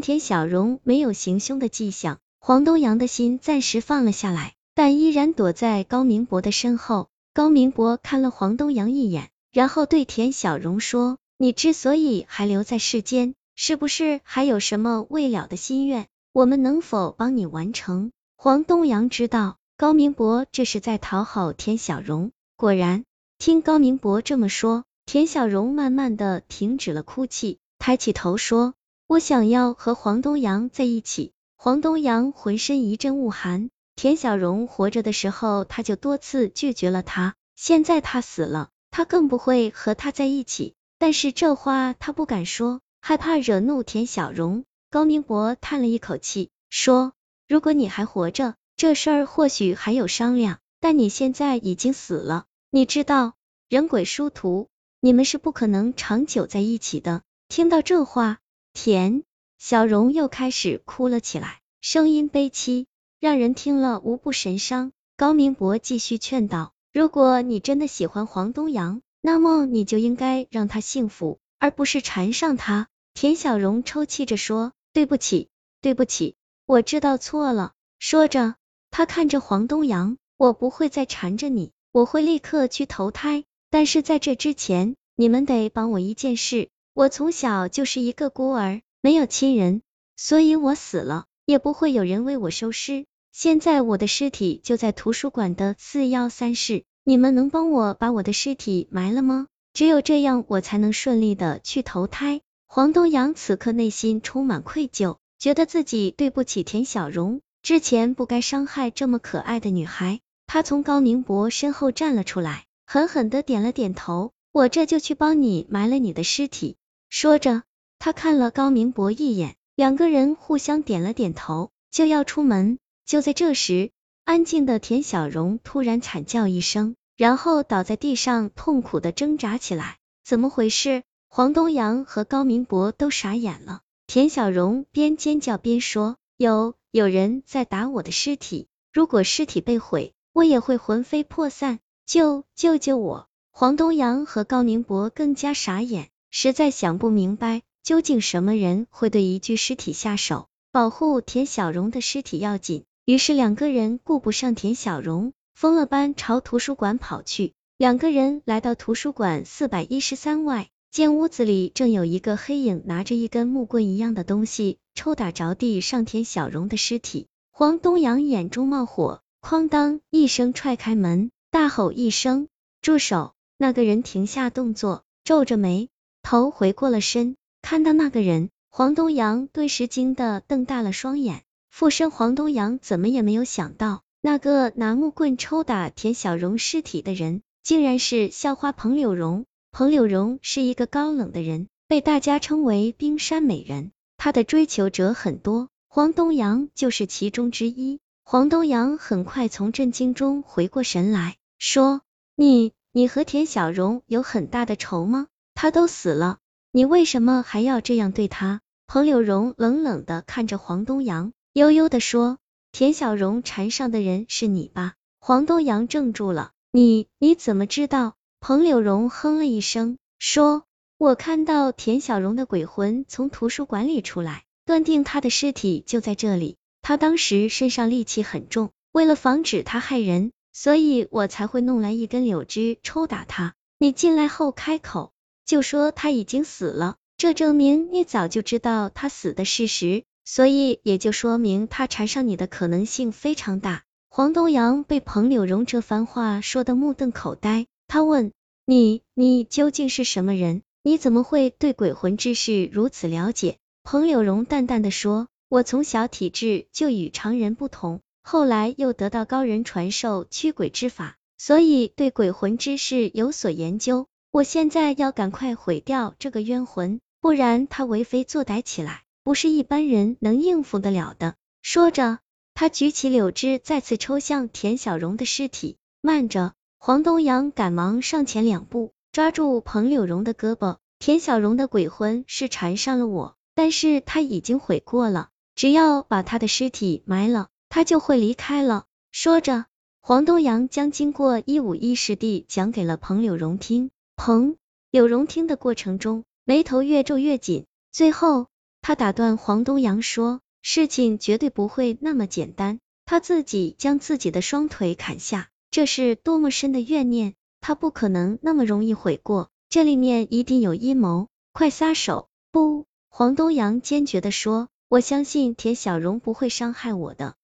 田小荣没有行凶的迹象，黄东阳的心暂时放了下来，但依然躲在高明博的身后。高明博看了黄东阳一眼，然后对田小荣说：“你之所以还留在世间，是不是还有什么未了的心愿？我们能否帮你完成？”黄东阳知道高明博这是在讨好田小荣，果然，听高明博这么说，田小荣慢慢的停止了哭泣，抬起头说：“我想要和黄东阳在一起。”黄东阳浑身一阵恶寒。田小荣活着的时候，他就多次拒绝了他。现在他死了，他更不会和他在一起。但是这话他不敢说，害怕惹怒田小荣。高明博叹了一口气，说：“如果你还活着，这事儿或许还有商量。但你现在已经死了，你知道，人鬼殊途，你们是不可能长久在一起的。”听到这话，田小荣又开始哭了起来，声音悲凄。让人听了无不神伤。高明博继续劝道：“如果你真的喜欢黄东阳，那么你就应该让他幸福，而不是缠上他。”田小荣抽泣着说：“对不起，对不起，我知道错了。”说着，他看着黄东阳：“我不会再缠着你，我会立刻去投胎。但是在这之前，你们得帮我一件事。我从小就是一个孤儿，没有亲人，所以我死了也不会有人为我收尸。”现在我的尸体就在图书馆的四幺三室，你们能帮我把我的尸体埋了吗？只有这样，我才能顺利的去投胎。黄东阳此刻内心充满愧疚，觉得自己对不起田小荣，之前不该伤害这么可爱的女孩。他从高宁博身后站了出来，狠狠的点了点头，我这就去帮你埋了你的尸体。说着，他看了高明博一眼，两个人互相点了点头，就要出门。就在这时，安静的田小荣突然惨叫一声，然后倒在地上，痛苦的挣扎起来。怎么回事？黄东阳和高明博都傻眼了。田小荣边尖叫边说：“有有人在打我的尸体，如果尸体被毁，我也会魂飞魄散。救救救我！”黄东阳和高明博更加傻眼，实在想不明白，究竟什么人会对一具尸体下手？保护田小荣的尸体要紧。于是两个人顾不上田小荣，疯了般朝图书馆跑去。两个人来到图书馆四百一十三外，见屋子里正有一个黑影拿着一根木棍一样的东西抽打着地上田小荣的尸体。黄东阳眼中冒火，哐当一声踹开门，大吼一声：“住手！”那个人停下动作，皱着眉头回过了身，看到那个人，黄东阳顿时惊得瞪大了双眼。附身黄东阳怎么也没有想到，那个拿木棍抽打田小荣尸体的人，竟然是校花彭柳荣。彭柳荣是一个高冷的人，被大家称为冰山美人。她的追求者很多，黄东阳就是其中之一。黄东阳很快从震惊中回过神来，说：“你，你和田小荣有很大的仇吗？他都死了，你为什么还要这样对他？”彭柳荣冷冷的看着黄东阳。悠悠的说：“田小荣缠上的人是你吧？”黄东阳怔住了，你你怎么知道？彭柳荣哼了一声，说：“我看到田小荣的鬼魂从图书馆里出来，断定他的尸体就在这里。他当时身上戾气很重，为了防止他害人，所以我才会弄来一根柳枝抽打他。你进来后开口就说他已经死了，这证明你早就知道他死的事实。”所以也就说明他缠上你的可能性非常大。黄东阳被彭柳荣这番话说的目瞪口呆，他问：“你你究竟是什么人？你怎么会对鬼魂之事如此了解？”彭柳荣淡淡的说：“我从小体质就与常人不同，后来又得到高人传授驱鬼之法，所以对鬼魂之事有所研究。我现在要赶快毁掉这个冤魂，不然他为非作歹起来。”不是一般人能应付得了的。说着，他举起柳枝，再次抽向田小荣的尸体。慢着！黄东阳赶忙上前两步，抓住彭柳荣的胳膊。田小荣的鬼魂是缠上了我，但是他已经悔过了，只要把他的尸体埋了，他就会离开了。说着，黄东阳将经过一五一十地讲给了彭柳荣听。彭柳荣听的过程中，眉头越皱越紧，最后。他打断黄东阳说，事情绝对不会那么简单。他自己将自己的双腿砍下，这是多么深的怨念，他不可能那么容易悔过，这里面一定有阴谋，快撒手！不，黄东阳坚决的说，我相信田小荣不会伤害我的。